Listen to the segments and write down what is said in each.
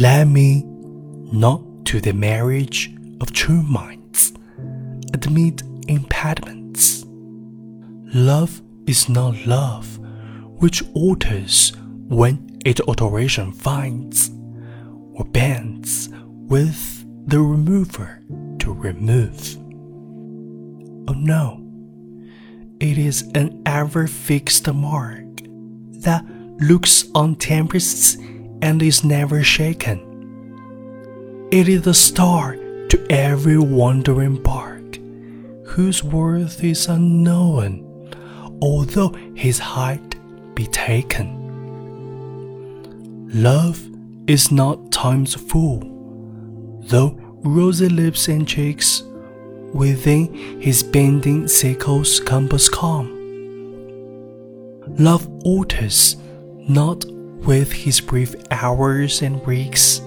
Let me, not to the marriage of true minds, admit impediments. Love is not love, which alters when its alteration finds, or bends with the remover to remove. Oh no, it is an ever fixed mark that looks on tempests and is never shaken. It is the star to every wandering bark, whose worth is unknown, although his height be taken. Love is not time's fool, though rosy lips and cheeks within his bending sickle's compass calm. Love alters not with his brief hours and weeks,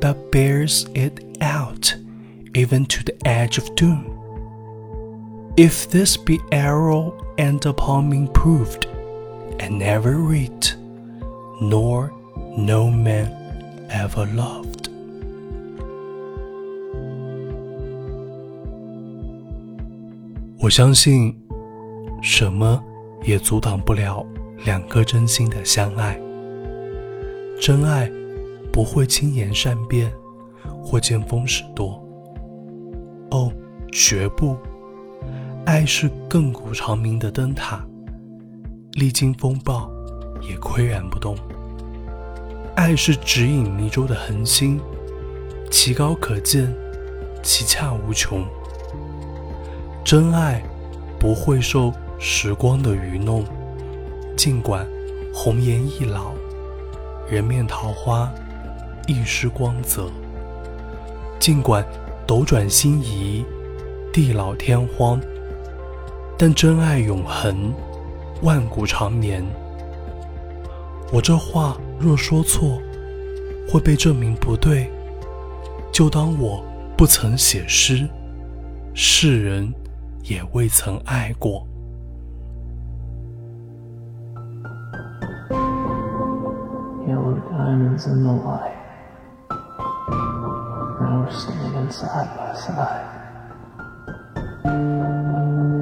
but bears it out even to the edge of doom. If this be error and upon me proved, and never read, nor no man ever loved. 我相信，什么也阻挡不了两个真心的相爱。 真爱不会轻言善变，或见风使舵。哦，绝不！爱是亘古长明的灯塔，历经风暴也岿然不动。爱是指引迷舟的恒星，其高可见，其洽无穷。真爱不会受时光的愚弄，尽管红颜易老，人面桃花一失光泽；尽管斗转星移，地老天荒，但真爱永恒，万古长眠。我这话若说错，会被证明不对，就当我不曾写诗，世人。也未曾爱过。Diamonds in the light. Now we're standing side by side.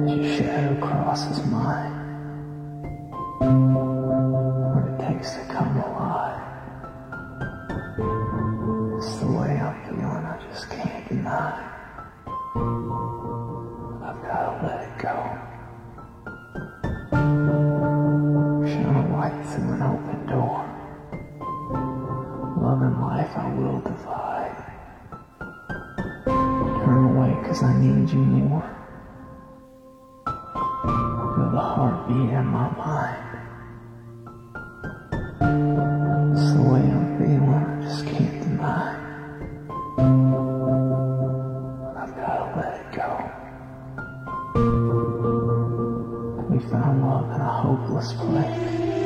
As your shadow crosses mine. What it takes to come alive. It's the way I'm feeling, I just can't deny. I've gotta let it go. Will divide. Turn away cause I need you more. Feel the heartbeat in my mind. It's the way I'm feeling, I just can't deny. I've gotta let it go. We found love in a hopeless place.